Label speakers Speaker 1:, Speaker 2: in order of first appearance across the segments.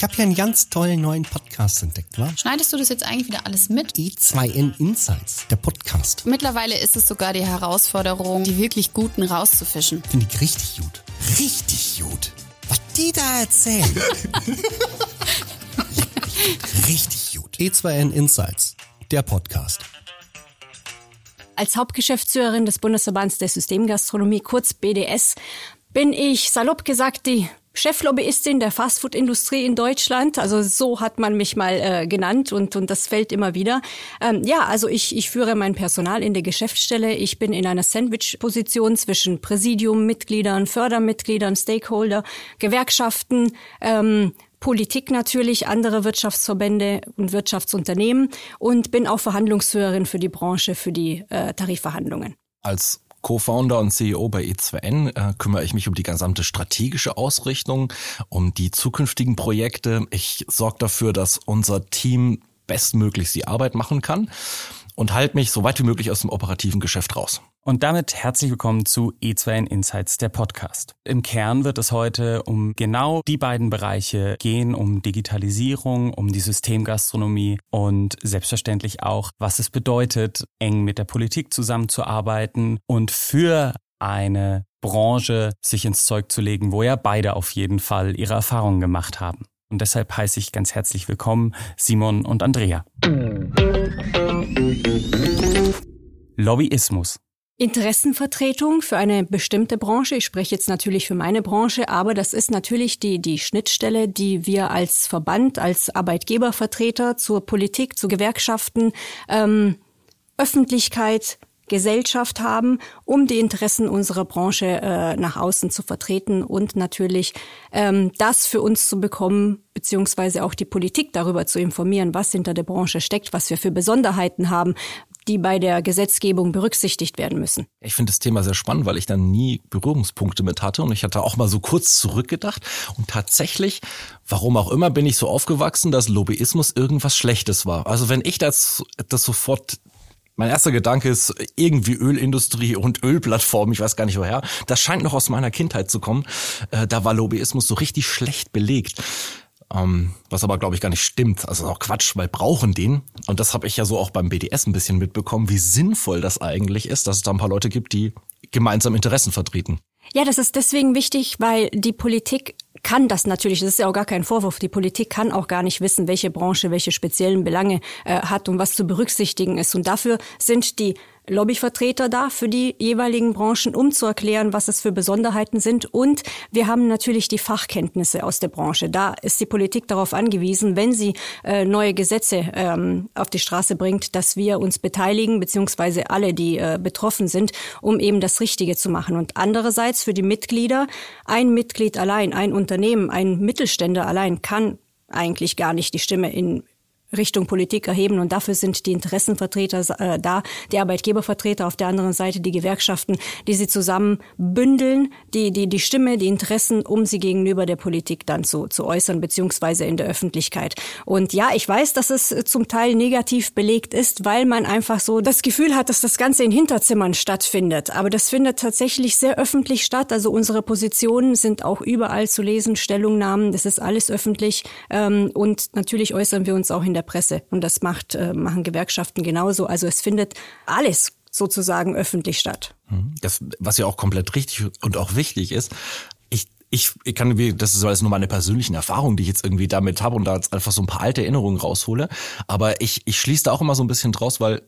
Speaker 1: Ich habe hier einen ganz tollen neuen Podcast entdeckt, wa?
Speaker 2: Schneidest du das jetzt eigentlich wieder alles mit?
Speaker 1: E2N Insights, der Podcast.
Speaker 2: Mittlerweile ist es sogar die Herausforderung, die wirklich Guten rauszufischen.
Speaker 1: Finde ich richtig gut. Richtig gut. Was die da erzählen. richtig gut. E2N Insights, der Podcast.
Speaker 3: Als Hauptgeschäftsführerin des Bundesverbands der Systemgastronomie, kurz BDS, bin ich salopp gesagt die Cheflobbyistin der Fastfood-Industrie in Deutschland. Also so hat man mich mal äh, genannt und, und das fällt immer wieder. Ähm, ja, also ich, ich führe mein Personal in der Geschäftsstelle. Ich bin in einer Sandwich-Position zwischen Präsidium, Mitgliedern, Fördermitgliedern, Stakeholder, Gewerkschaften, ähm, Politik natürlich, andere Wirtschaftsverbände und Wirtschaftsunternehmen und bin auch Verhandlungsführerin für die Branche, für die äh, Tarifverhandlungen.
Speaker 4: Als Co-Founder und CEO bei E2N äh, kümmere ich mich um die gesamte strategische Ausrichtung, um die zukünftigen Projekte. Ich sorge dafür, dass unser Team bestmöglich die Arbeit machen kann und halte mich so weit wie möglich aus dem operativen Geschäft raus.
Speaker 5: Und damit herzlich willkommen zu E2N Insights, der Podcast. Im Kern wird es heute um genau die beiden Bereiche gehen, um Digitalisierung, um die Systemgastronomie und selbstverständlich auch, was es bedeutet, eng mit der Politik zusammenzuarbeiten und für eine Branche sich ins Zeug zu legen, wo ja beide auf jeden Fall ihre Erfahrungen gemacht haben. Und deshalb heiße ich ganz herzlich willkommen Simon und Andrea. Lobbyismus.
Speaker 3: Interessenvertretung für eine bestimmte Branche. Ich spreche jetzt natürlich für meine Branche, aber das ist natürlich die, die Schnittstelle, die wir als Verband, als Arbeitgebervertreter zur Politik, zu Gewerkschaften, ähm, Öffentlichkeit, Gesellschaft haben, um die Interessen unserer Branche äh, nach außen zu vertreten und natürlich ähm, das für uns zu bekommen, beziehungsweise auch die Politik darüber zu informieren, was hinter der Branche steckt, was wir für Besonderheiten haben, die bei der Gesetzgebung berücksichtigt werden müssen.
Speaker 4: Ich finde das Thema sehr spannend, weil ich da nie Berührungspunkte mit hatte und ich hatte auch mal so kurz zurückgedacht und tatsächlich, warum auch immer, bin ich so aufgewachsen, dass Lobbyismus irgendwas Schlechtes war. Also wenn ich das, das sofort mein erster Gedanke ist irgendwie Ölindustrie und Ölplattform, ich weiß gar nicht woher. Das scheint noch aus meiner Kindheit zu kommen. Äh, da war Lobbyismus so richtig schlecht belegt. Ähm, was aber, glaube ich, gar nicht stimmt. Also auch Quatsch, weil brauchen den. Und das habe ich ja so auch beim BDS ein bisschen mitbekommen, wie sinnvoll das eigentlich ist, dass es da ein paar Leute gibt, die gemeinsam Interessen vertreten.
Speaker 3: Ja, das ist deswegen wichtig, weil die Politik kann das natürlich, das ist ja auch gar kein Vorwurf, die Politik kann auch gar nicht wissen, welche Branche welche speziellen Belange äh, hat und was zu berücksichtigen ist. Und dafür sind die Lobbyvertreter da für die jeweiligen Branchen, um zu erklären, was es für Besonderheiten sind. Und wir haben natürlich die Fachkenntnisse aus der Branche. Da ist die Politik darauf angewiesen, wenn sie äh, neue Gesetze ähm, auf die Straße bringt, dass wir uns beteiligen, beziehungsweise alle, die äh, betroffen sind, um eben das Richtige zu machen. Und andererseits für die Mitglieder, ein Mitglied allein, ein Unternehmen, ein Mittelständler allein kann eigentlich gar nicht die Stimme in Richtung Politik erheben. Und dafür sind die Interessenvertreter äh, da, die Arbeitgebervertreter auf der anderen Seite, die Gewerkschaften, die sie zusammen bündeln, die, die, die Stimme, die Interessen, um sie gegenüber der Politik dann zu, zu äußern, beziehungsweise in der Öffentlichkeit. Und ja, ich weiß, dass es zum Teil negativ belegt ist, weil man einfach so das Gefühl hat, dass das Ganze in Hinterzimmern stattfindet. Aber das findet tatsächlich sehr öffentlich statt. Also unsere Positionen sind auch überall zu lesen, Stellungnahmen, das ist alles öffentlich. Ähm, und natürlich äußern wir uns auch in der der Presse. Und das macht, äh, machen Gewerkschaften genauso. Also es findet alles sozusagen öffentlich statt.
Speaker 4: Mhm. Das, was ja auch komplett richtig und auch wichtig ist. Ich ich, ich kann, das ist alles nur meine persönlichen Erfahrungen, die ich jetzt irgendwie damit habe und da jetzt einfach so ein paar alte Erinnerungen raushole. Aber ich, ich schließe da auch immer so ein bisschen draus, weil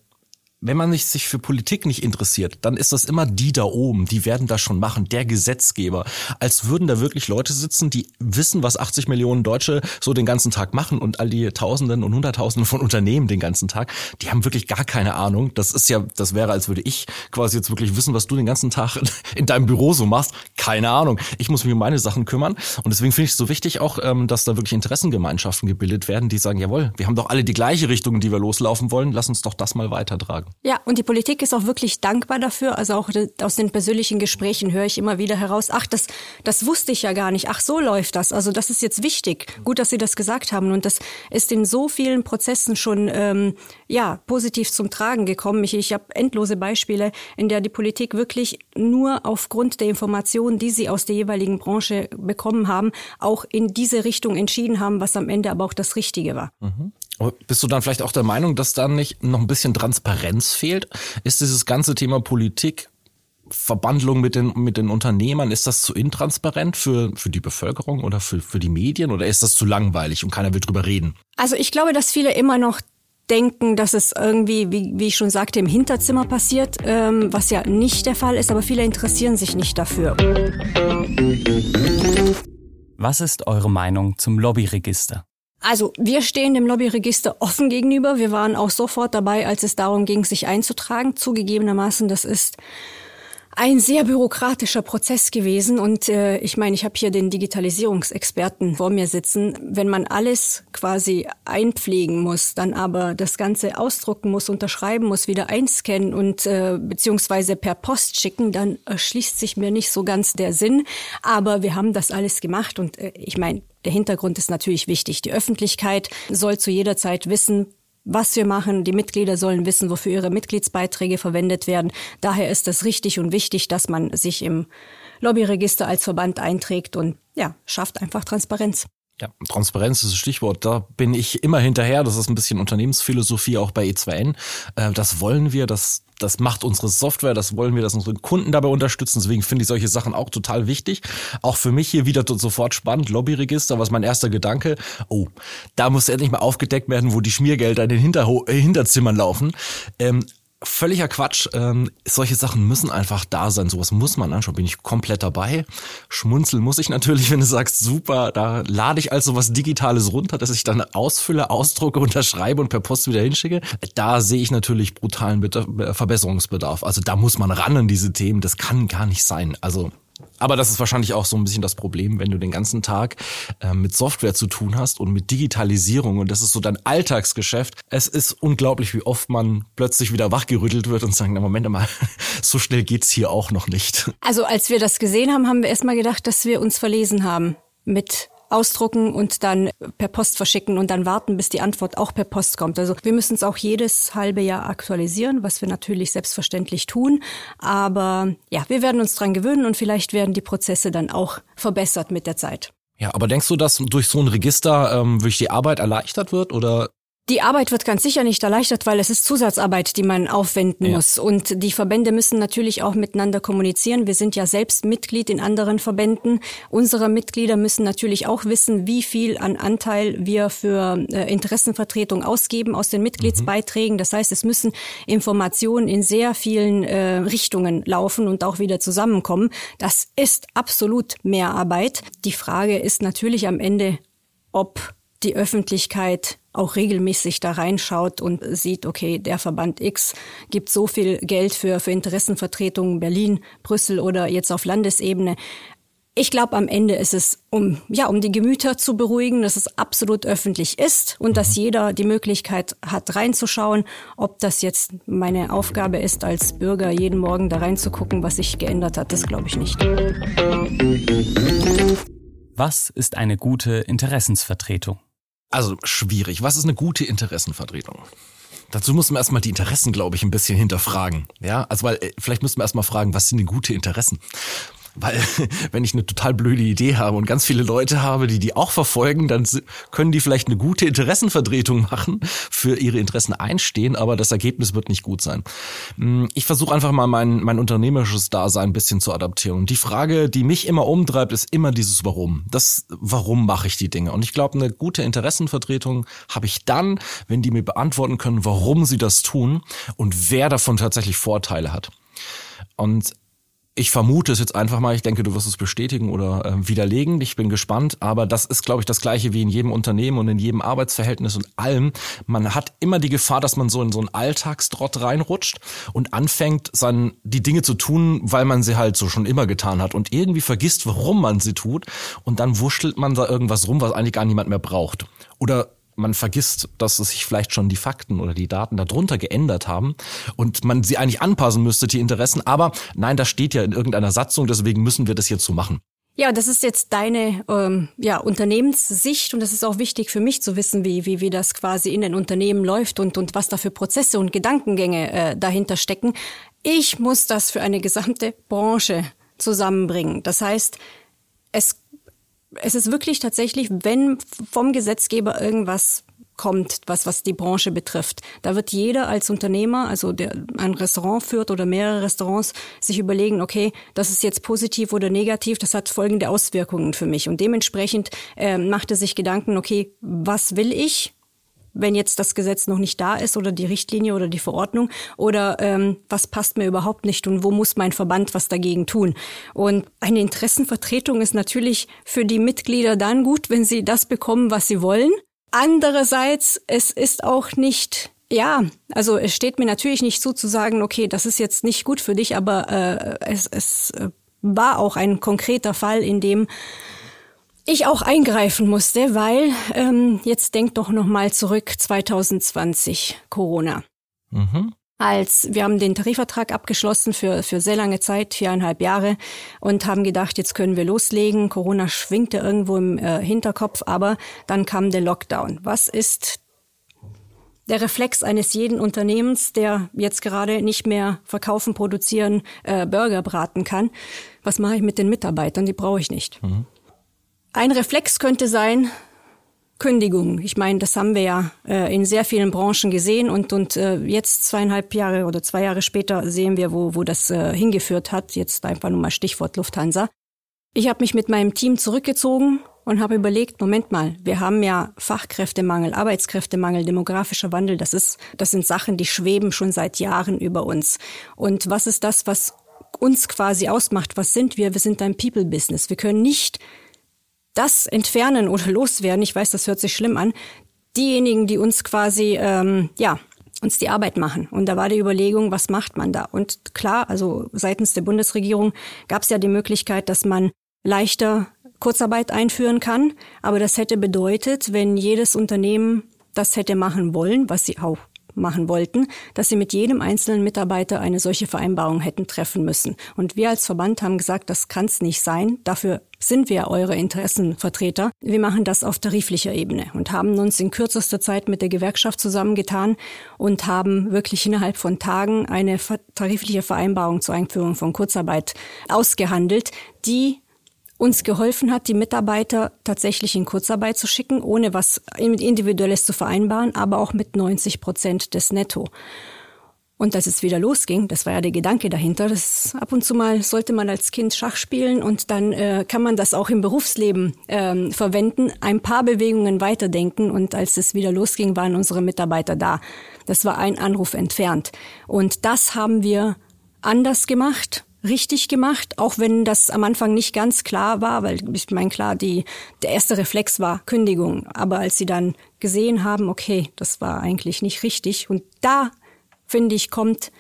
Speaker 4: wenn man sich für Politik nicht interessiert, dann ist das immer die da oben, die werden das schon machen, der Gesetzgeber. Als würden da wirklich Leute sitzen, die wissen, was 80 Millionen Deutsche so den ganzen Tag machen und all die Tausenden und Hunderttausenden von Unternehmen den ganzen Tag, die haben wirklich gar keine Ahnung. Das ist ja, das wäre, als würde ich quasi jetzt wirklich wissen, was du den ganzen Tag in deinem Büro so machst. Keine Ahnung. Ich muss mich um meine Sachen kümmern. Und deswegen finde ich es so wichtig auch, ähm, dass da wirklich Interessengemeinschaften gebildet werden, die sagen, jawohl, wir haben doch alle die gleiche Richtung, in die wir loslaufen wollen. Lass uns doch das mal weitertragen.
Speaker 3: Ja, und die Politik ist auch wirklich dankbar dafür. Also auch aus den persönlichen Gesprächen höre ich immer wieder heraus, ach, das, das wusste ich ja gar nicht. Ach, so läuft das. Also das ist jetzt wichtig. Gut, dass Sie das gesagt haben. Und das ist in so vielen Prozessen schon ähm, ja positiv zum Tragen gekommen. Ich, ich habe endlose Beispiele, in der die Politik wirklich nur aufgrund der Informationen, die sie aus der jeweiligen Branche bekommen haben, auch in diese Richtung entschieden haben, was am Ende aber auch das Richtige war.
Speaker 4: Mhm. Bist du dann vielleicht auch der Meinung, dass da nicht noch ein bisschen Transparenz fehlt? Ist dieses ganze Thema Politik, Verbandlung mit den, mit den Unternehmern, ist das zu intransparent für, für die Bevölkerung oder für, für die Medien oder ist das zu langweilig und keiner will drüber reden?
Speaker 3: Also ich glaube, dass viele immer noch denken, dass es irgendwie, wie, wie ich schon sagte, im Hinterzimmer passiert, ähm, was ja nicht der Fall ist, aber viele interessieren sich nicht dafür.
Speaker 5: Was ist eure Meinung zum Lobbyregister?
Speaker 3: Also wir stehen dem Lobbyregister offen gegenüber. Wir waren auch sofort dabei, als es darum ging, sich einzutragen. Zugegebenermaßen, das ist ein sehr bürokratischer Prozess gewesen und äh, ich meine, ich habe hier den Digitalisierungsexperten vor mir sitzen. Wenn man alles quasi einpflegen muss, dann aber das Ganze ausdrucken muss, unterschreiben muss, wieder einscannen und äh, beziehungsweise per Post schicken, dann erschließt sich mir nicht so ganz der Sinn. Aber wir haben das alles gemacht und äh, ich meine, der Hintergrund ist natürlich wichtig. Die Öffentlichkeit soll zu jeder Zeit wissen, was wir machen. Die Mitglieder sollen wissen, wofür ihre Mitgliedsbeiträge verwendet werden. Daher ist es richtig und wichtig, dass man sich im Lobbyregister als Verband einträgt und ja, schafft einfach Transparenz.
Speaker 4: Ja, Transparenz ist das Stichwort. Da bin ich immer hinterher. Das ist ein bisschen Unternehmensphilosophie auch bei E2N. Äh, das wollen wir, das, das macht unsere Software, das wollen wir, dass unsere Kunden dabei unterstützen. Deswegen finde ich solche Sachen auch total wichtig. Auch für mich hier wieder sofort spannend. Lobbyregister, was mein erster Gedanke. Oh, da muss endlich mal aufgedeckt werden, wo die Schmiergelder in den Hinterho äh, Hinterzimmern laufen. Ähm, völliger Quatsch. Ähm, solche Sachen müssen einfach da sein. Sowas muss man anschauen. Bin ich komplett dabei. Schmunzeln muss ich natürlich, wenn du sagst, super, da lade ich also was Digitales runter, dass ich dann ausfülle, ausdrucke, unterschreibe und per Post wieder hinschicke. Da sehe ich natürlich brutalen Verbesserungsbedarf. Also da muss man ran an diese Themen. Das kann gar nicht sein. Also aber das ist wahrscheinlich auch so ein bisschen das Problem, wenn du den ganzen Tag äh, mit Software zu tun hast und mit Digitalisierung und das ist so dein Alltagsgeschäft. Es ist unglaublich, wie oft man plötzlich wieder wachgerüttelt wird und sagt, na Moment mal, so schnell geht's hier auch noch nicht.
Speaker 3: Also als wir das gesehen haben, haben wir erstmal gedacht, dass wir uns verlesen haben mit ausdrucken und dann per Post verschicken und dann warten, bis die Antwort auch per Post kommt. Also wir müssen es auch jedes halbe Jahr aktualisieren, was wir natürlich selbstverständlich tun. Aber ja, wir werden uns dran gewöhnen und vielleicht werden die Prozesse dann auch verbessert mit der Zeit.
Speaker 4: Ja, aber denkst du, dass durch so ein Register ähm, wirklich die Arbeit erleichtert wird oder
Speaker 3: die Arbeit wird ganz sicher nicht erleichtert, weil es ist Zusatzarbeit, die man aufwenden ja. muss. Und die Verbände müssen natürlich auch miteinander kommunizieren. Wir sind ja selbst Mitglied in anderen Verbänden. Unsere Mitglieder müssen natürlich auch wissen, wie viel an Anteil wir für äh, Interessenvertretung ausgeben aus den Mitgliedsbeiträgen. Das heißt, es müssen Informationen in sehr vielen äh, Richtungen laufen und auch wieder zusammenkommen. Das ist absolut mehr Arbeit. Die Frage ist natürlich am Ende, ob die Öffentlichkeit auch regelmäßig da reinschaut und sieht, okay, der Verband X gibt so viel Geld für, für Interessenvertretungen Berlin, Brüssel oder jetzt auf Landesebene. Ich glaube, am Ende ist es, um, ja, um die Gemüter zu beruhigen, dass es absolut öffentlich ist und dass mhm. jeder die Möglichkeit hat, reinzuschauen. Ob das jetzt meine Aufgabe ist, als Bürger jeden Morgen da reinzugucken, was sich geändert hat, das glaube ich nicht.
Speaker 5: Was ist eine gute Interessensvertretung?
Speaker 4: Also schwierig. Was ist eine gute Interessenvertretung? Dazu muss man erstmal die Interessen, glaube ich, ein bisschen hinterfragen. Ja, also weil äh, vielleicht müssen wir erstmal fragen, was sind denn gute Interessen? Weil wenn ich eine total blöde Idee habe und ganz viele Leute habe, die die auch verfolgen, dann können die vielleicht eine gute Interessenvertretung machen, für ihre Interessen einstehen, aber das Ergebnis wird nicht gut sein. Hm, ich versuche einfach mal mein, mein unternehmerisches Dasein ein bisschen zu adaptieren. Und die Frage, die mich immer umtreibt, ist immer dieses Warum. Das Warum mache ich die Dinge? Und ich glaube, eine gute Interessenvertretung habe ich dann, wenn die mir beantworten können, warum sie das tun und wer davon tatsächlich Vorteile hat. Und ich vermute es jetzt einfach mal, ich denke, du wirst es bestätigen oder äh, widerlegen. Ich bin gespannt, aber das ist, glaube ich, das gleiche wie in jedem Unternehmen und in jedem Arbeitsverhältnis und allem. Man hat immer die Gefahr, dass man so in so einen Alltagstrott reinrutscht und anfängt, sein, die Dinge zu tun, weil man sie halt so schon immer getan hat und irgendwie vergisst, warum man sie tut und dann wurschtelt man da irgendwas rum, was eigentlich gar niemand mehr braucht. Oder man vergisst, dass es sich vielleicht schon die Fakten oder die Daten darunter geändert haben und man sie eigentlich anpassen müsste, die Interessen. Aber nein, das steht ja in irgendeiner Satzung, deswegen müssen wir das jetzt so machen.
Speaker 3: Ja, das ist jetzt deine ähm, ja, Unternehmenssicht und das ist auch wichtig für mich zu wissen, wie, wie, wie das quasi in den Unternehmen läuft und, und was da für Prozesse und Gedankengänge äh, dahinter stecken. Ich muss das für eine gesamte Branche zusammenbringen. Das heißt, es, es ist wirklich tatsächlich, wenn vom Gesetzgeber irgendwas kommt, was, was die Branche betrifft. Da wird jeder als Unternehmer, also der ein Restaurant führt oder mehrere Restaurants, sich überlegen, okay, das ist jetzt positiv oder negativ, das hat folgende Auswirkungen für mich. Und dementsprechend äh, macht er sich Gedanken, okay, was will ich? Wenn jetzt das Gesetz noch nicht da ist oder die Richtlinie oder die Verordnung oder ähm, was passt mir überhaupt nicht und wo muss mein Verband was dagegen tun. Und eine Interessenvertretung ist natürlich für die Mitglieder dann gut, wenn sie das bekommen, was sie wollen. Andererseits, es ist auch nicht ja, also es steht mir natürlich nicht zu zu sagen, okay, das ist jetzt nicht gut für dich, aber äh, es, es äh, war auch ein konkreter Fall, in dem ich auch eingreifen musste, weil ähm, jetzt denkt doch noch mal zurück 2020 Corona. Mhm als wir haben den Tarifvertrag abgeschlossen für, für sehr lange Zeit, viereinhalb Jahre, und haben gedacht, jetzt können wir loslegen. Corona schwingte irgendwo im äh, Hinterkopf, aber dann kam der Lockdown. Was ist der Reflex eines jeden Unternehmens, der jetzt gerade nicht mehr verkaufen, produzieren, äh, Burger braten kann? Was mache ich mit den Mitarbeitern? Die brauche ich nicht. Mhm. Ein Reflex könnte sein, Kündigung. Ich meine, das haben wir ja äh, in sehr vielen Branchen gesehen und, und äh, jetzt zweieinhalb Jahre oder zwei Jahre später sehen wir, wo, wo das äh, hingeführt hat. Jetzt einfach nur mal Stichwort Lufthansa. Ich habe mich mit meinem Team zurückgezogen und habe überlegt, Moment mal, wir haben ja Fachkräftemangel, Arbeitskräftemangel, demografischer Wandel, das ist das sind Sachen, die schweben schon seit Jahren über uns. Und was ist das, was uns quasi ausmacht? Was sind wir? Wir sind ein People Business. Wir können nicht das entfernen oder loswerden, ich weiß, das hört sich schlimm an, diejenigen, die uns quasi, ähm, ja, uns die Arbeit machen. Und da war die Überlegung, was macht man da? Und klar, also seitens der Bundesregierung gab es ja die Möglichkeit, dass man leichter Kurzarbeit einführen kann. Aber das hätte bedeutet, wenn jedes Unternehmen das hätte machen wollen, was sie auch machen wollten, dass sie mit jedem einzelnen Mitarbeiter eine solche Vereinbarung hätten treffen müssen. Und wir als Verband haben gesagt, das kann es nicht sein. Dafür sind wir eure Interessenvertreter. Wir machen das auf tariflicher Ebene und haben uns in kürzester Zeit mit der Gewerkschaft zusammengetan und haben wirklich innerhalb von Tagen eine tarifliche Vereinbarung zur Einführung von Kurzarbeit ausgehandelt, die uns geholfen hat, die Mitarbeiter tatsächlich in Kurzarbeit zu schicken, ohne was Individuelles zu vereinbaren, aber auch mit 90 Prozent des Netto. Und als es wieder losging, das war ja der Gedanke dahinter, das ab und zu mal sollte man als Kind Schach spielen und dann äh, kann man das auch im Berufsleben ähm, verwenden, ein paar Bewegungen weiterdenken und als es wieder losging, waren unsere Mitarbeiter da. Das war ein Anruf entfernt. Und das haben wir anders gemacht richtig gemacht, auch wenn das am Anfang nicht ganz klar war, weil ich meine, klar, die, der erste Reflex war Kündigung. Aber als sie dann gesehen haben, okay, das war eigentlich nicht richtig. Und da, finde ich, kommt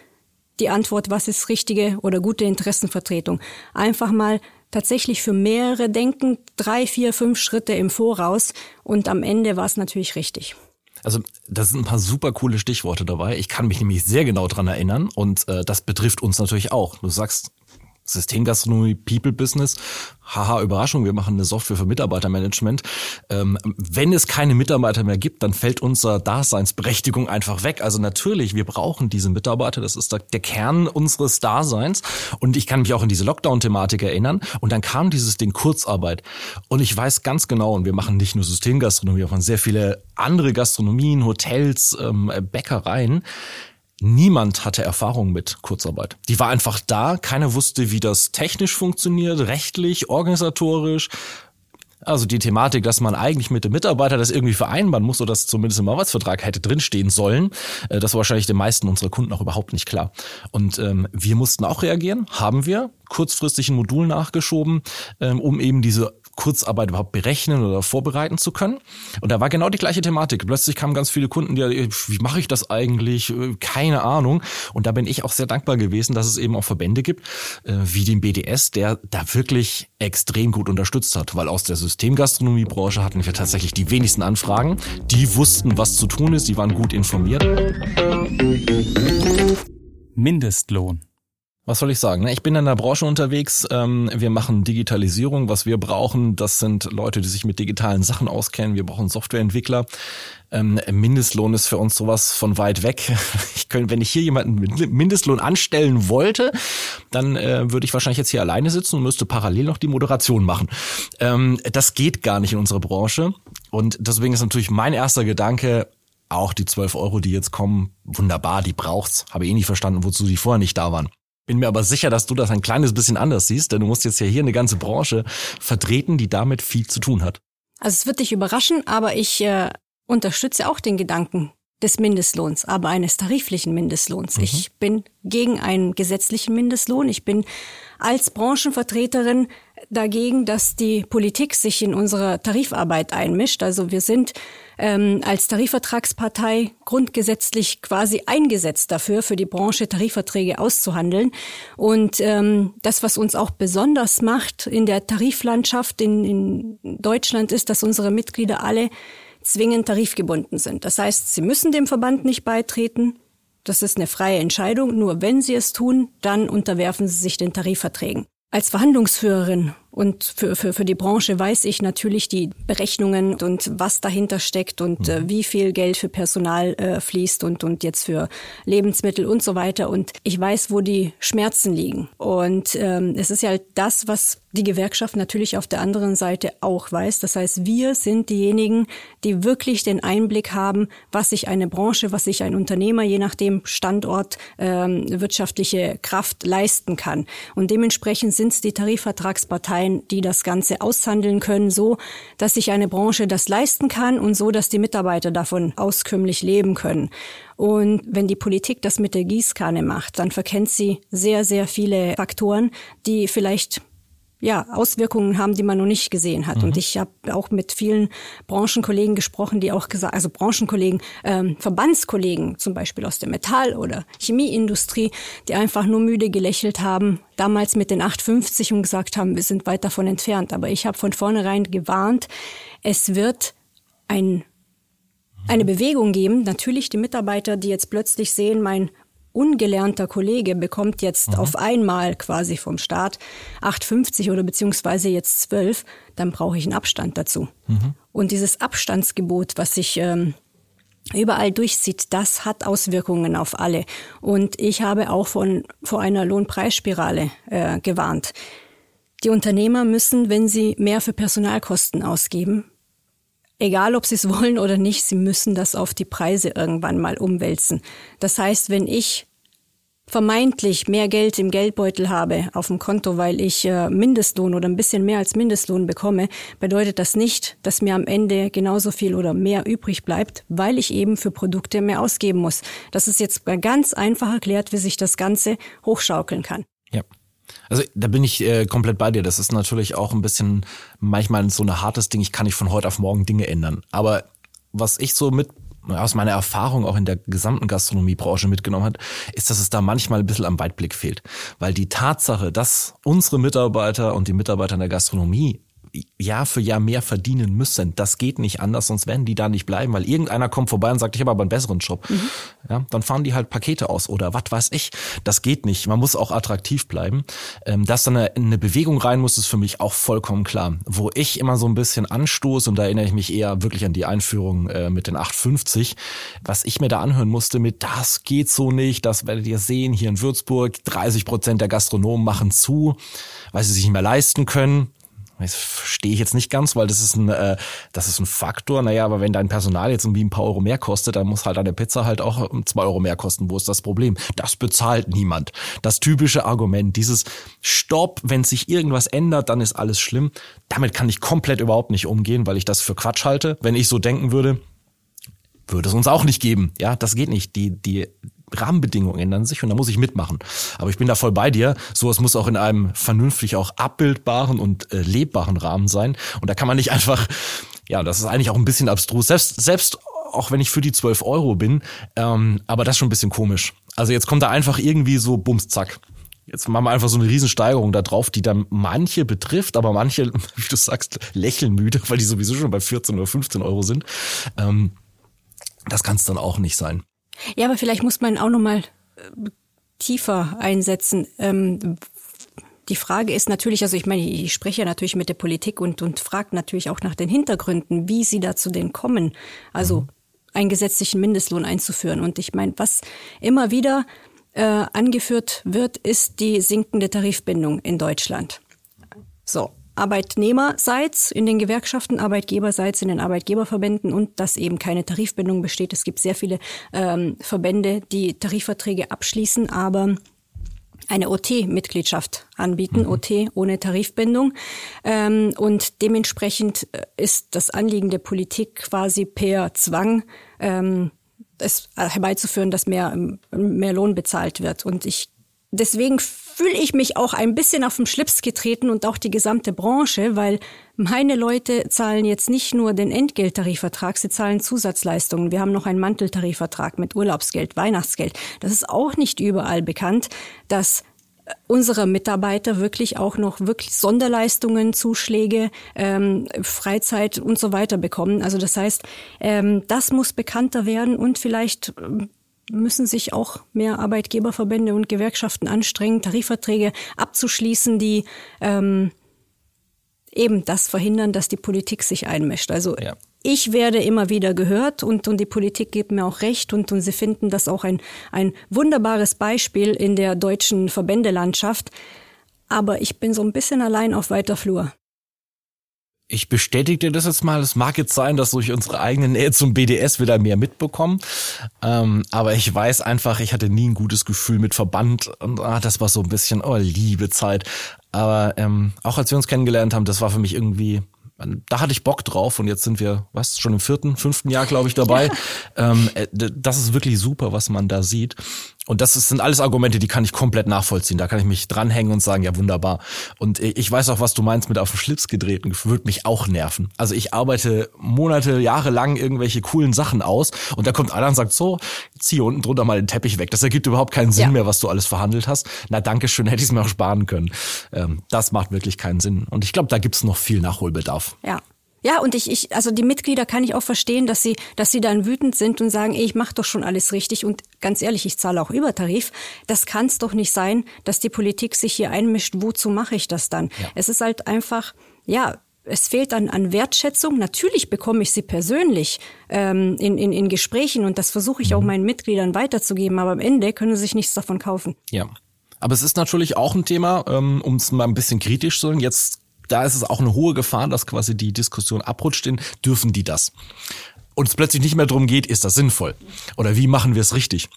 Speaker 3: die Antwort, was ist richtige oder gute Interessenvertretung. Einfach mal tatsächlich für mehrere denken, drei, vier, fünf Schritte im Voraus. Und am Ende war es natürlich richtig.
Speaker 4: Also da sind ein paar super coole Stichworte dabei. Ich kann mich nämlich sehr genau dran erinnern und äh, das betrifft uns natürlich auch. Du sagst Systemgastronomie, People Business. Haha, Überraschung, wir machen eine Software für Mitarbeitermanagement. Ähm, wenn es keine Mitarbeiter mehr gibt, dann fällt unsere Daseinsberechtigung einfach weg. Also natürlich, wir brauchen diese Mitarbeiter. Das ist der Kern unseres Daseins. Und ich kann mich auch an diese Lockdown-Thematik erinnern. Und dann kam dieses Ding Kurzarbeit. Und ich weiß ganz genau, und wir machen nicht nur Systemgastronomie, wir machen sehr viele andere Gastronomien, Hotels, ähm, Bäckereien Niemand hatte Erfahrung mit Kurzarbeit. Die war einfach da, keiner wusste, wie das technisch funktioniert, rechtlich, organisatorisch. Also die Thematik, dass man eigentlich mit dem Mitarbeiter das irgendwie vereinbaren muss oder das zumindest im Arbeitsvertrag hätte drinstehen sollen, äh, das war wahrscheinlich den meisten unserer Kunden auch überhaupt nicht klar. Und ähm, wir mussten auch reagieren, haben wir kurzfristig ein Modul nachgeschoben, ähm, um eben diese Kurzarbeit überhaupt berechnen oder vorbereiten zu können. Und da war genau die gleiche Thematik. Plötzlich kamen ganz viele Kunden, die, wie mache ich das eigentlich? Keine Ahnung. Und da bin ich auch sehr dankbar gewesen, dass es eben auch Verbände gibt, äh, wie den BDS, der da wirklich extrem gut unterstützt hat, weil aus der Systemgastronomiebranche hatten wir tatsächlich die wenigsten Anfragen. Die wussten, was zu tun ist, die waren gut informiert.
Speaker 5: Mindestlohn.
Speaker 4: Was soll ich sagen? Ne? Ich bin in der Branche unterwegs. Ähm, wir machen Digitalisierung. Was wir brauchen, das sind Leute, die sich mit digitalen Sachen auskennen. Wir brauchen Softwareentwickler. Ähm, Mindestlohn ist für uns sowas von weit weg. Ich könnte, wenn ich hier jemanden mit Mindestlohn anstellen wollte, dann äh, würde ich wahrscheinlich jetzt hier alleine sitzen und müsste parallel noch die Moderation machen. Ähm, das geht gar nicht in unserer Branche. Und deswegen ist natürlich mein erster Gedanke, auch die 12 Euro, die jetzt kommen, wunderbar, die braucht's. Habe eh nicht verstanden, wozu die vorher nicht da waren. Bin mir aber sicher, dass du das ein kleines bisschen anders siehst, denn du musst jetzt ja hier eine ganze Branche vertreten, die damit viel zu tun hat.
Speaker 3: Also es wird dich überraschen, aber ich äh, unterstütze auch den Gedanken des Mindestlohns, aber eines tariflichen Mindestlohns. Mhm. Ich bin gegen einen gesetzlichen Mindestlohn. Ich bin als Branchenvertreterin dagegen, dass die Politik sich in unsere Tarifarbeit einmischt. Also wir sind ähm, als Tarifvertragspartei grundgesetzlich quasi eingesetzt dafür, für die Branche Tarifverträge auszuhandeln. Und ähm, das, was uns auch besonders macht in der Tariflandschaft in, in Deutschland, ist, dass unsere Mitglieder alle zwingend tarifgebunden sind. Das heißt, sie müssen dem Verband nicht beitreten. Das ist eine freie Entscheidung. Nur wenn sie es tun, dann unterwerfen sie sich den Tarifverträgen. Als Verhandlungsführerin und für, für, für die Branche weiß ich natürlich die Berechnungen und was dahinter steckt und äh, mhm. wie viel Geld für Personal äh, fließt und, und jetzt für Lebensmittel und so weiter. Und ich weiß, wo die Schmerzen liegen. Und ähm, es ist ja halt das, was die Gewerkschaft natürlich auf der anderen Seite auch weiß. Das heißt, wir sind diejenigen, die wirklich den Einblick haben, was sich eine Branche, was sich ein Unternehmer, je nachdem Standort, ähm, wirtschaftliche Kraft leisten kann. Und dementsprechend sind es die Tarifvertragsparteien, sein, die das Ganze aushandeln können, so dass sich eine Branche das leisten kann und so, dass die Mitarbeiter davon auskömmlich leben können. Und wenn die Politik das mit der Gießkanne macht, dann verkennt sie sehr, sehr viele Faktoren, die vielleicht ja, Auswirkungen haben, die man noch nicht gesehen hat. Mhm. Und ich habe auch mit vielen Branchenkollegen gesprochen, die auch gesagt, also Branchenkollegen, ähm, Verbandskollegen, zum Beispiel aus der Metall- oder Chemieindustrie, die einfach nur müde gelächelt haben, damals mit den 850 und gesagt haben, wir sind weit davon entfernt. Aber ich habe von vornherein gewarnt, es wird ein eine Bewegung geben. Natürlich die Mitarbeiter, die jetzt plötzlich sehen, mein ungelernter Kollege bekommt jetzt mhm. auf einmal quasi vom Staat 8,50 oder beziehungsweise jetzt 12, dann brauche ich einen Abstand dazu. Mhm. Und dieses Abstandsgebot, was sich ähm, überall durchzieht, das hat Auswirkungen auf alle. Und ich habe auch von, vor einer Lohnpreisspirale äh, gewarnt. Die Unternehmer müssen, wenn sie mehr für Personalkosten ausgeben, egal ob sie es wollen oder nicht, sie müssen das auf die Preise irgendwann mal umwälzen. Das heißt, wenn ich vermeintlich mehr Geld im Geldbeutel habe auf dem Konto, weil ich äh, Mindestlohn oder ein bisschen mehr als Mindestlohn bekomme, bedeutet das nicht, dass mir am Ende genauso viel oder mehr übrig bleibt, weil ich eben für Produkte mehr ausgeben muss. Das ist jetzt ganz einfach erklärt, wie sich das Ganze hochschaukeln kann.
Speaker 4: Ja. Also da bin ich äh, komplett bei dir. Das ist natürlich auch ein bisschen manchmal so ein hartes Ding. Ich kann nicht von heute auf morgen Dinge ändern. Aber was ich so mit aus meiner Erfahrung auch in der gesamten Gastronomiebranche mitgenommen hat, ist, dass es da manchmal ein bisschen am Weitblick fehlt. Weil die Tatsache, dass unsere Mitarbeiter und die Mitarbeiter in der Gastronomie Jahr für Jahr mehr verdienen müssen. Das geht nicht anders, sonst werden die da nicht bleiben, weil irgendeiner kommt vorbei und sagt, ich habe aber einen besseren Job. Mhm. Ja, dann fahren die halt Pakete aus oder was weiß ich. Das geht nicht. Man muss auch attraktiv bleiben. Ähm, dass dann eine, eine Bewegung rein muss, ist für mich auch vollkommen klar. Wo ich immer so ein bisschen anstoße, und da erinnere ich mich eher wirklich an die Einführung äh, mit den 850, was ich mir da anhören musste mit, das geht so nicht, das werdet ihr sehen, hier in Würzburg, 30 Prozent der Gastronomen machen zu, weil sie sich nicht mehr leisten können. Das verstehe ich jetzt nicht ganz, weil das ist ein, äh, das ist ein Faktor. Naja, aber wenn dein Personal jetzt irgendwie ein paar Euro mehr kostet, dann muss halt eine Pizza halt auch zwei Euro mehr kosten. Wo ist das Problem? Das bezahlt niemand. Das typische Argument, dieses Stopp, wenn sich irgendwas ändert, dann ist alles schlimm. Damit kann ich komplett überhaupt nicht umgehen, weil ich das für Quatsch halte. Wenn ich so denken würde, würde es uns auch nicht geben. Ja, das geht nicht. Die, die, Rahmenbedingungen ändern sich und da muss ich mitmachen. Aber ich bin da voll bei dir. Sowas muss auch in einem vernünftig auch abbildbaren und äh, lebbaren Rahmen sein. Und da kann man nicht einfach, ja, das ist eigentlich auch ein bisschen abstrus. Selbst, selbst auch wenn ich für die 12 Euro bin, ähm, aber das ist schon ein bisschen komisch. Also jetzt kommt da einfach irgendwie so Bums, zack. Jetzt machen wir einfach so eine Riesensteigerung da drauf, die dann manche betrifft, aber manche, wie du sagst, lächeln müde, weil die sowieso schon bei 14 oder 15 Euro sind. Ähm, das kann es dann auch nicht sein.
Speaker 3: Ja, aber vielleicht muss man auch noch mal äh, tiefer einsetzen. Ähm, die Frage ist natürlich, also ich meine, ich spreche ja natürlich mit der Politik und, und frage natürlich auch nach den Hintergründen, wie sie dazu denn kommen, also mhm. einen gesetzlichen Mindestlohn einzuführen. Und ich meine, was immer wieder äh, angeführt wird, ist die sinkende Tarifbindung in Deutschland. So, Arbeitnehmerseits in den Gewerkschaften, Arbeitgeberseits in den Arbeitgeberverbänden und dass eben keine Tarifbindung besteht. Es gibt sehr viele ähm, Verbände, die Tarifverträge abschließen, aber eine OT-Mitgliedschaft anbieten, mhm. OT ohne Tarifbindung. Ähm, und dementsprechend äh, ist das Anliegen der Politik quasi per Zwang ähm, es herbeizuführen, dass mehr, mehr Lohn bezahlt wird. Und ich deswegen fühle ich mich auch ein bisschen auf den Schlips getreten und auch die gesamte Branche, weil meine Leute zahlen jetzt nicht nur den Entgelttarifvertrag, sie zahlen Zusatzleistungen. Wir haben noch einen Manteltarifvertrag mit Urlaubsgeld, Weihnachtsgeld. Das ist auch nicht überall bekannt, dass unsere Mitarbeiter wirklich auch noch wirklich Sonderleistungen, Zuschläge, ähm, Freizeit und so weiter bekommen. Also das heißt, ähm, das muss bekannter werden und vielleicht ähm, müssen sich auch mehr Arbeitgeberverbände und Gewerkschaften anstrengen, Tarifverträge abzuschließen, die ähm, eben das verhindern, dass die Politik sich einmischt. Also ja. ich werde immer wieder gehört und, und die Politik gibt mir auch recht und, und sie finden das auch ein, ein wunderbares Beispiel in der deutschen Verbändelandschaft. Aber ich bin so ein bisschen allein auf weiter Flur
Speaker 4: ich bestätige dir das jetzt mal. Es mag jetzt sein, dass durch unsere eigene Nähe zum BDS wieder mehr mitbekommen. Ähm, aber ich weiß einfach, ich hatte nie ein gutes Gefühl mit Verband. Und ah, das war so ein bisschen, oh, liebe Zeit. Aber ähm, auch als wir uns kennengelernt haben, das war für mich irgendwie da hatte ich Bock drauf und jetzt sind wir, was, schon im vierten, fünften Jahr, glaube ich, dabei. Ähm, äh, das ist wirklich super, was man da sieht. Und das sind alles Argumente, die kann ich komplett nachvollziehen. Da kann ich mich dranhängen und sagen, ja wunderbar. Und ich weiß auch, was du meinst mit auf den Schlips gedrehten, würde mich auch nerven. Also ich arbeite Monate, Jahre lang irgendwelche coolen Sachen aus und da kommt einer und sagt, so, zieh unten drunter mal den Teppich weg. Das ergibt überhaupt keinen Sinn ja. mehr, was du alles verhandelt hast. Na danke schön, hätte ich es mir auch sparen können. Ähm, das macht wirklich keinen Sinn. Und ich glaube, da gibt's noch viel Nachholbedarf.
Speaker 3: Ja, ja, und ich, ich, also die Mitglieder kann ich auch verstehen, dass sie, dass sie dann wütend sind und sagen, ey, ich mache doch schon alles richtig und ganz ehrlich, ich zahle auch Übertarif. Das kann es doch nicht sein, dass die Politik sich hier einmischt. Wozu mache ich das dann? Ja. Es ist halt einfach, ja, es fehlt an, an Wertschätzung. Natürlich bekomme ich sie persönlich ähm, in, in, in Gesprächen und das versuche ich auch mhm. meinen Mitgliedern weiterzugeben, aber am Ende können sie sich nichts davon kaufen.
Speaker 4: Ja. Aber es ist natürlich auch ein Thema, ähm, um es mal ein bisschen kritisch zu sagen. Jetzt da ist es auch eine hohe Gefahr, dass quasi die Diskussion abrutscht in, dürfen die das? Und es plötzlich nicht mehr darum geht, ist das sinnvoll? Oder wie machen wir es richtig?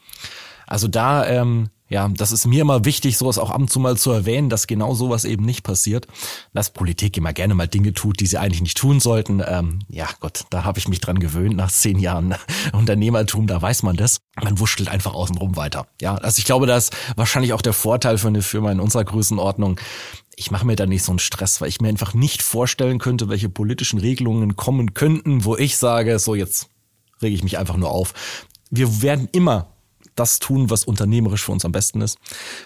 Speaker 4: Also da, ähm, ja, das ist mir immer wichtig, sowas auch ab und zu mal zu erwähnen, dass genau sowas eben nicht passiert. Dass Politik immer gerne mal Dinge tut, die sie eigentlich nicht tun sollten. Ähm, ja, Gott, da habe ich mich dran gewöhnt nach zehn Jahren Unternehmertum, da weiß man das. Man wurschtelt einfach außenrum weiter. Ja, also ich glaube, das ist wahrscheinlich auch der Vorteil für eine Firma in unserer Größenordnung, ich mache mir da nicht so einen Stress, weil ich mir einfach nicht vorstellen könnte, welche politischen Regelungen kommen könnten, wo ich sage, so jetzt rege ich mich einfach nur auf. Wir werden immer das tun, was unternehmerisch für uns am besten ist.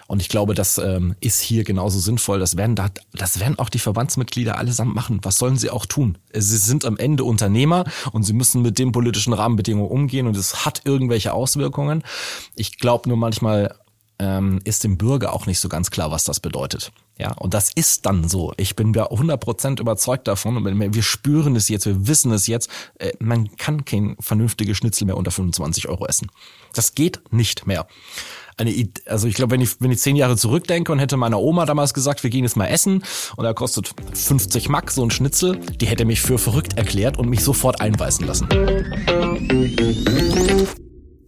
Speaker 4: Und ich glaube, das ähm, ist hier genauso sinnvoll. Das werden, da, das werden auch die Verbandsmitglieder allesamt machen. Was sollen sie auch tun? Sie sind am Ende Unternehmer und sie müssen mit den politischen Rahmenbedingungen umgehen und es hat irgendwelche Auswirkungen. Ich glaube nur manchmal ähm, ist dem Bürger auch nicht so ganz klar, was das bedeutet. Ja, und das ist dann so. Ich bin da 100% überzeugt davon und wir spüren es jetzt, wir wissen es jetzt, äh, man kann kein vernünftiges Schnitzel mehr unter 25 Euro essen. Das geht nicht mehr. Eine, also ich glaube, wenn ich, wenn ich zehn Jahre zurückdenke und hätte meiner Oma damals gesagt, wir gehen jetzt mal essen und da kostet 50 Mack so ein Schnitzel, die hätte mich für verrückt erklärt und mich sofort einweisen lassen.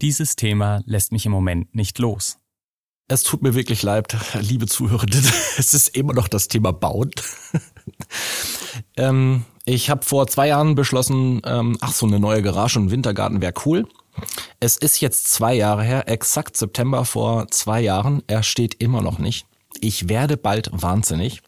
Speaker 5: Dieses Thema lässt mich im Moment nicht los.
Speaker 4: Es tut mir wirklich leid, liebe Zuhörerinnen. Es ist immer noch das Thema Bauen. ähm, ich habe vor zwei Jahren beschlossen, ähm, ach so eine neue Garage und Wintergarten wäre cool. Es ist jetzt zwei Jahre her, exakt September vor zwei Jahren. Er steht immer noch nicht. Ich werde bald wahnsinnig.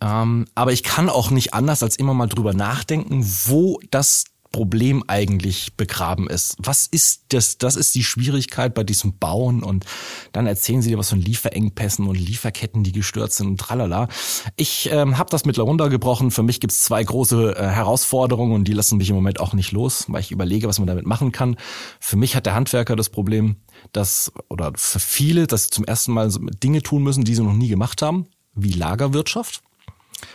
Speaker 4: Ähm, aber ich kann auch nicht anders als immer mal drüber nachdenken, wo das Problem eigentlich begraben ist. Was ist das? Das ist die Schwierigkeit bei diesem Bauen und dann erzählen sie dir was von Lieferengpässen und Lieferketten, die gestört sind und tralala. Ich ähm, habe das mittlerweile runtergebrochen. Für mich gibt es zwei große äh, Herausforderungen und die lassen mich im Moment auch nicht los, weil ich überlege, was man damit machen kann. Für mich hat der Handwerker das Problem, dass, oder für viele, dass sie zum ersten Mal Dinge tun müssen, die sie noch nie gemacht haben, wie Lagerwirtschaft.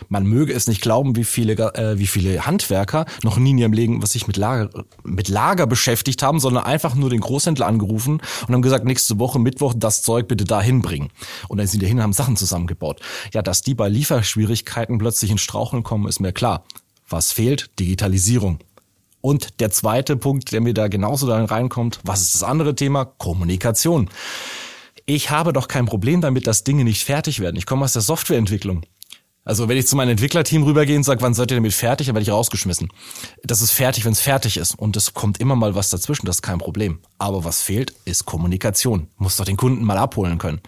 Speaker 4: Man möge es nicht glauben, wie viele, äh, wie viele Handwerker noch nie in ihrem Leben was sich mit Lager, mit Lager beschäftigt haben, sondern einfach nur den Großhändler angerufen und haben gesagt, nächste Woche Mittwoch das Zeug bitte da hinbringen. Und dann sind die hin und haben Sachen zusammengebaut. Ja, dass die bei Lieferschwierigkeiten plötzlich in Straucheln kommen, ist mir klar. Was fehlt? Digitalisierung. Und der zweite Punkt, der mir da genauso da reinkommt, was ist das andere Thema? Kommunikation. Ich habe doch kein Problem damit, dass Dinge nicht fertig werden. Ich komme aus der Softwareentwicklung. Also wenn ich zu meinem Entwicklerteam rübergehe und sage, wann seid ihr damit fertig, dann werde ich rausgeschmissen. Das ist fertig, wenn es fertig ist. Und es kommt immer mal was dazwischen, das ist kein Problem. Aber was fehlt, ist Kommunikation. Muss doch den Kunden mal abholen können.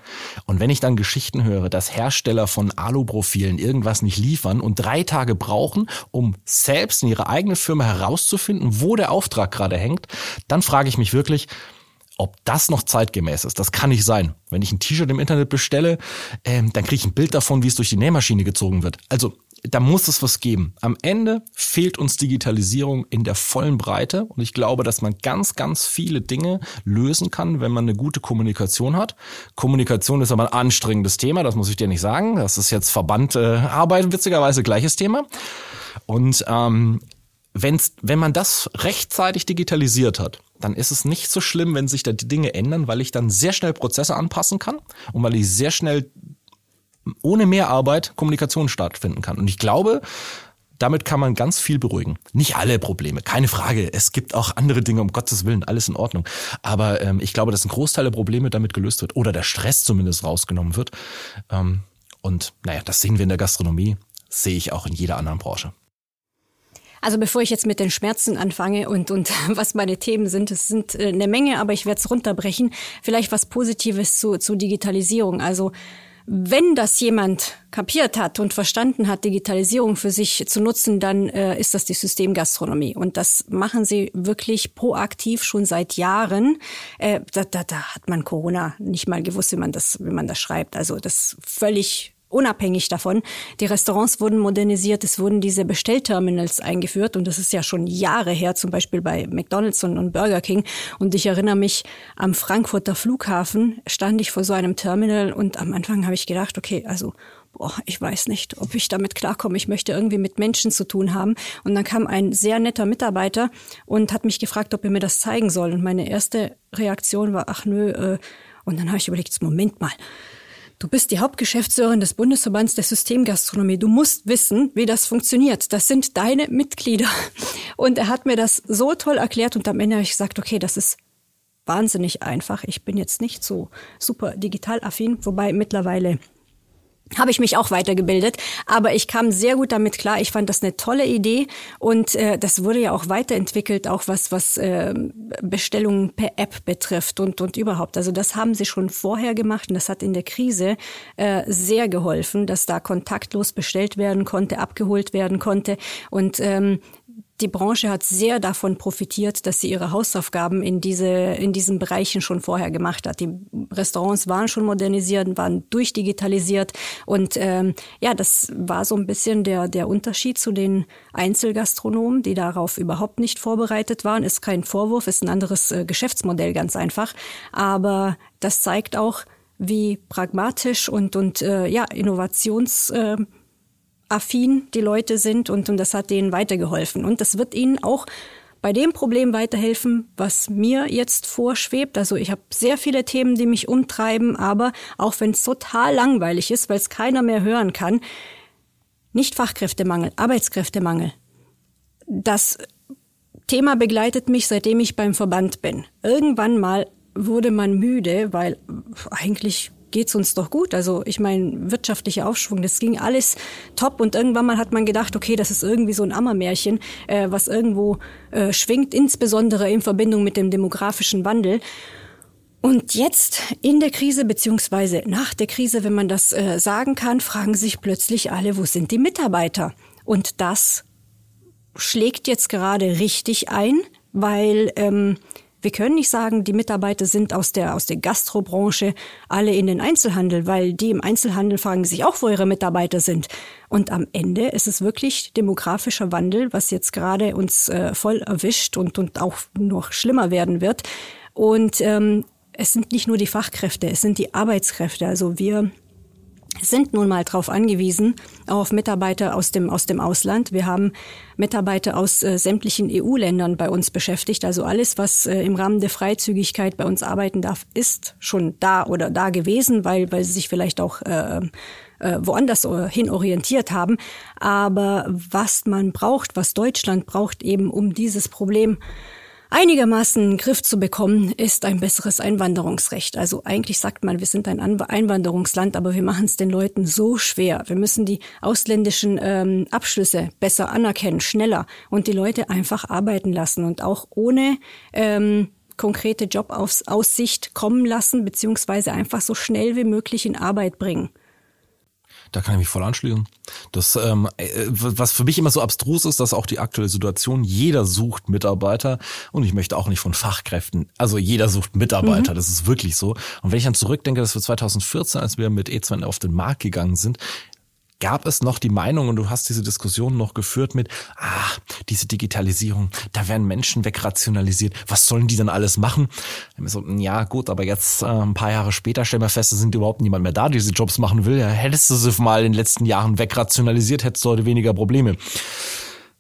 Speaker 4: Und wenn ich dann Geschichten höre, dass Hersteller von Aluprofilen irgendwas nicht liefern und drei Tage brauchen, um selbst in ihrer eigenen Firma herauszufinden, wo der Auftrag gerade hängt, dann frage ich mich wirklich, ob das noch zeitgemäß ist, das kann nicht sein. Wenn ich ein T-Shirt im Internet bestelle, ähm, dann kriege ich ein Bild davon, wie es durch die Nähmaschine gezogen wird. Also da muss es was geben. Am Ende fehlt uns Digitalisierung in der vollen Breite und ich glaube, dass man ganz, ganz viele Dinge lösen kann, wenn man eine gute Kommunikation hat. Kommunikation ist aber ein anstrengendes Thema, das muss ich dir nicht sagen. Das ist jetzt Verband äh, Arbeit, witzigerweise gleiches Thema. Und ähm, wenn's, wenn man das rechtzeitig digitalisiert hat, dann ist es nicht so schlimm, wenn sich da die Dinge ändern, weil ich dann sehr schnell Prozesse anpassen kann und weil ich sehr schnell ohne mehr Arbeit Kommunikation stattfinden kann. Und ich glaube, damit kann man ganz viel beruhigen. Nicht alle Probleme, keine Frage. Es gibt auch andere Dinge, um Gottes Willen, alles in Ordnung. Aber ähm, ich glaube, dass ein Großteil der Probleme damit gelöst wird oder der Stress zumindest rausgenommen wird. Ähm, und naja, das sehen wir in der Gastronomie, sehe ich auch in jeder anderen Branche.
Speaker 3: Also bevor ich jetzt mit den Schmerzen anfange und, und was meine Themen sind, es sind äh, eine Menge, aber ich werde es runterbrechen. Vielleicht was Positives zu, zu Digitalisierung. Also wenn das jemand kapiert hat und verstanden hat, Digitalisierung für sich zu nutzen, dann äh, ist das die Systemgastronomie. Und das machen sie wirklich proaktiv schon seit Jahren. Äh, da, da, da hat man Corona nicht mal gewusst, wie man das, wie man das schreibt. Also das völlig unabhängig davon. Die Restaurants wurden modernisiert, es wurden diese Bestellterminals eingeführt und das ist ja schon Jahre her, zum Beispiel bei McDonald's und, Burger King. Und ich erinnere mich, am Frankfurter Flughafen stand ich vor so einem Terminal und am Anfang habe ich gedacht, okay, also boah, ich weiß nicht, ob ich damit klarkomme. Ich möchte irgendwie mit Menschen zu tun haben. Und dann kam ein sehr netter Mitarbeiter und hat mich gefragt, ob er mir das zeigen soll. Und meine erste Reaktion war, ach nö, äh, und dann habe ich überlegt, Moment mal, Du bist die Hauptgeschäftsführerin des Bundesverbands der Systemgastronomie. Du musst wissen, wie das funktioniert. Das sind deine Mitglieder. Und er hat mir das so toll erklärt und am Ende habe ich gesagt, okay, das ist wahnsinnig einfach. Ich bin jetzt nicht so super digital affin, wobei mittlerweile habe ich mich auch weitergebildet, aber ich kam sehr gut damit klar. Ich fand das eine tolle Idee und äh, das wurde ja auch weiterentwickelt, auch was was äh, Bestellungen per App betrifft und und überhaupt. Also das haben sie schon vorher gemacht und das hat in der Krise äh, sehr geholfen, dass da kontaktlos bestellt werden konnte, abgeholt werden konnte und ähm, die Branche hat sehr davon profitiert, dass sie ihre Hausaufgaben in diese in diesen Bereichen schon vorher gemacht hat. Die Restaurants waren schon modernisiert, waren durchdigitalisiert und ähm, ja, das war so ein bisschen der der Unterschied zu den Einzelgastronomen, die darauf überhaupt nicht vorbereitet waren. Ist kein Vorwurf, ist ein anderes äh, Geschäftsmodell ganz einfach, aber das zeigt auch, wie pragmatisch und und äh, ja Innovations äh, affin die Leute sind und, und das hat denen weitergeholfen. Und das wird ihnen auch bei dem Problem weiterhelfen, was mir jetzt vorschwebt. Also ich habe sehr viele Themen, die mich umtreiben, aber auch wenn es total langweilig ist, weil es keiner mehr hören kann, nicht Fachkräftemangel, Arbeitskräftemangel. Das Thema begleitet mich, seitdem ich beim Verband bin. Irgendwann mal wurde man müde, weil eigentlich geht's uns doch gut. Also ich meine, wirtschaftlicher Aufschwung, das ging alles top und irgendwann mal hat man gedacht, okay, das ist irgendwie so ein Ammermärchen, äh, was irgendwo äh, schwingt, insbesondere in Verbindung mit dem demografischen Wandel. Und jetzt in der Krise beziehungsweise nach der Krise, wenn man das äh, sagen kann, fragen sich plötzlich alle, wo sind die Mitarbeiter? Und das schlägt jetzt gerade richtig ein, weil ähm, wir können nicht sagen, die Mitarbeiter sind aus der, aus der Gastrobranche alle in den Einzelhandel, weil die im Einzelhandel fragen sich auch, wo ihre Mitarbeiter sind. Und am Ende ist es wirklich demografischer Wandel, was jetzt gerade uns äh, voll erwischt und, und auch noch schlimmer werden wird. Und ähm, es sind nicht nur die Fachkräfte, es sind die Arbeitskräfte. Also wir sind nun mal darauf angewiesen, auf Mitarbeiter aus dem, aus dem Ausland. Wir haben Mitarbeiter aus äh, sämtlichen EU-Ländern bei uns beschäftigt. Also alles, was äh, im Rahmen der Freizügigkeit bei uns arbeiten darf, ist schon da oder da gewesen, weil, weil sie sich vielleicht auch äh, äh, woanders äh, hin orientiert haben. Aber was man braucht, was Deutschland braucht, eben um dieses Problem einigermaßen in den Griff zu bekommen, ist ein besseres Einwanderungsrecht. Also eigentlich sagt man, wir sind ein Einwanderungsland, aber wir machen es den Leuten so schwer. Wir müssen die ausländischen ähm, Abschlüsse besser anerkennen, schneller und die Leute einfach arbeiten lassen und auch ohne ähm, konkrete Jobaussicht kommen lassen, beziehungsweise einfach so schnell wie möglich in Arbeit bringen.
Speaker 4: Da kann ich mich voll anschließen. Das, ähm, äh, was für mich immer so abstrus ist, dass auch die aktuelle Situation, jeder sucht Mitarbeiter und ich möchte auch nicht von Fachkräften, also jeder sucht Mitarbeiter, mhm. das ist wirklich so. Und wenn ich dann zurückdenke, dass wir 2014, als wir mit E2 auf den Markt gegangen sind, gab es noch die Meinung, und du hast diese Diskussion noch geführt mit, ah, diese Digitalisierung, da werden Menschen wegrationalisiert, was sollen die denn alles machen? So, ja gut, aber jetzt äh, ein paar Jahre später stellen wir fest, es sind überhaupt niemand mehr da, der diese Jobs machen will. Ja, hättest du sie mal in den letzten Jahren wegrationalisiert, hättest du heute weniger Probleme.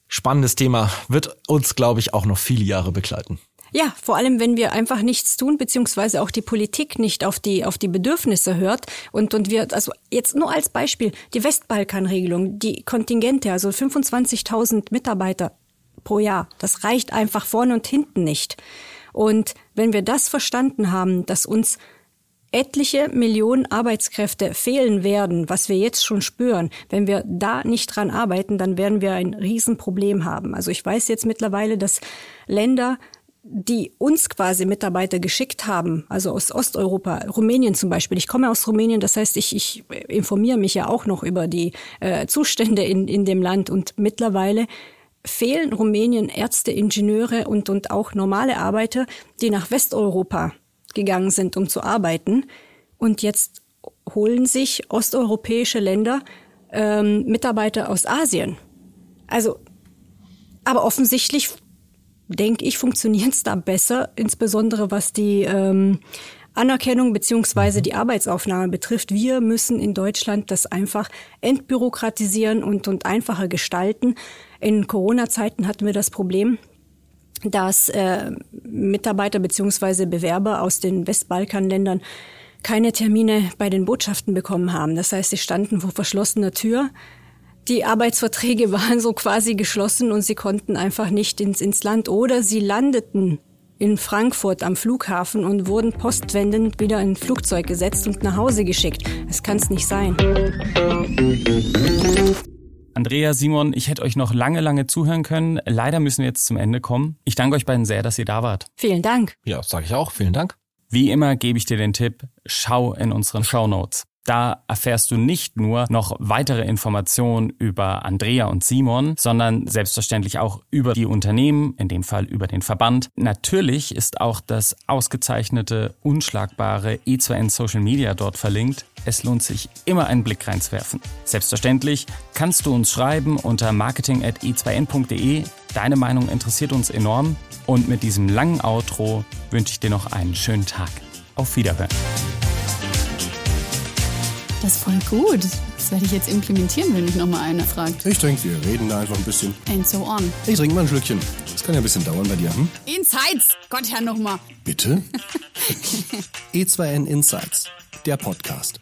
Speaker 4: Spannendes Thema, wird uns, glaube ich, auch noch viele Jahre begleiten.
Speaker 3: Ja, vor allem, wenn wir einfach nichts tun, beziehungsweise auch die Politik nicht auf die, auf die Bedürfnisse hört. Und, und wir, also jetzt nur als Beispiel, die Westbalkanregelung, die Kontingente, also 25.000 Mitarbeiter pro Jahr, das reicht einfach vorne und hinten nicht. Und wenn wir das verstanden haben, dass uns etliche Millionen Arbeitskräfte fehlen werden, was wir jetzt schon spüren, wenn wir da nicht dran arbeiten, dann werden wir ein Riesenproblem haben. Also ich weiß jetzt mittlerweile, dass Länder die uns quasi Mitarbeiter geschickt haben, also aus Osteuropa, Rumänien zum Beispiel. Ich komme aus Rumänien, das heißt, ich, ich informiere mich ja auch noch über die äh, Zustände in, in dem Land und mittlerweile fehlen Rumänien Ärzte, Ingenieure und, und auch normale Arbeiter, die nach Westeuropa gegangen sind, um zu arbeiten. Und jetzt holen sich osteuropäische Länder ähm, Mitarbeiter aus Asien. Also, aber offensichtlich denke ich, funktioniert es da besser, insbesondere was die ähm, Anerkennung beziehungsweise die Arbeitsaufnahme betrifft. Wir müssen in Deutschland das einfach entbürokratisieren und, und einfacher gestalten. In Corona-Zeiten hatten wir das Problem, dass äh, Mitarbeiter beziehungsweise Bewerber aus den Westbalkanländern keine Termine bei den Botschaften bekommen haben. Das heißt, sie standen vor verschlossener Tür die Arbeitsverträge waren so quasi geschlossen und sie konnten einfach nicht ins, ins Land oder sie landeten in Frankfurt am Flughafen und wurden postwendend wieder in ein Flugzeug gesetzt und nach Hause geschickt. Das kann es nicht sein.
Speaker 5: Andrea, Simon, ich hätte euch noch lange, lange zuhören können. Leider müssen wir jetzt zum Ende kommen. Ich danke euch beiden sehr, dass ihr da wart.
Speaker 3: Vielen Dank.
Speaker 4: Ja, sage ich auch. Vielen Dank.
Speaker 5: Wie immer gebe ich dir den Tipp, schau in unseren Show Notes. Da erfährst du nicht nur noch weitere Informationen über Andrea und Simon, sondern selbstverständlich auch über die Unternehmen, in dem Fall über den Verband. Natürlich ist auch das ausgezeichnete, unschlagbare E2N Social Media dort verlinkt. Es lohnt sich immer einen Blick reinzuwerfen. Selbstverständlich kannst du uns schreiben unter marketing.e2n.de. Deine Meinung interessiert uns enorm. Und mit diesem langen Outro wünsche ich dir noch einen schönen Tag. Auf Wiederhören.
Speaker 2: Das ist voll gut. Das werde ich jetzt implementieren, wenn mich nochmal einer fragt.
Speaker 1: Ich trinke, wir reden da einfach ein bisschen.
Speaker 2: And so on.
Speaker 1: Ich trinke mal ein Schlückchen. Das kann ja ein bisschen dauern bei dir, hm?
Speaker 2: Insights! Gott, Herr, nochmal.
Speaker 1: Bitte? E2N Insights, der Podcast.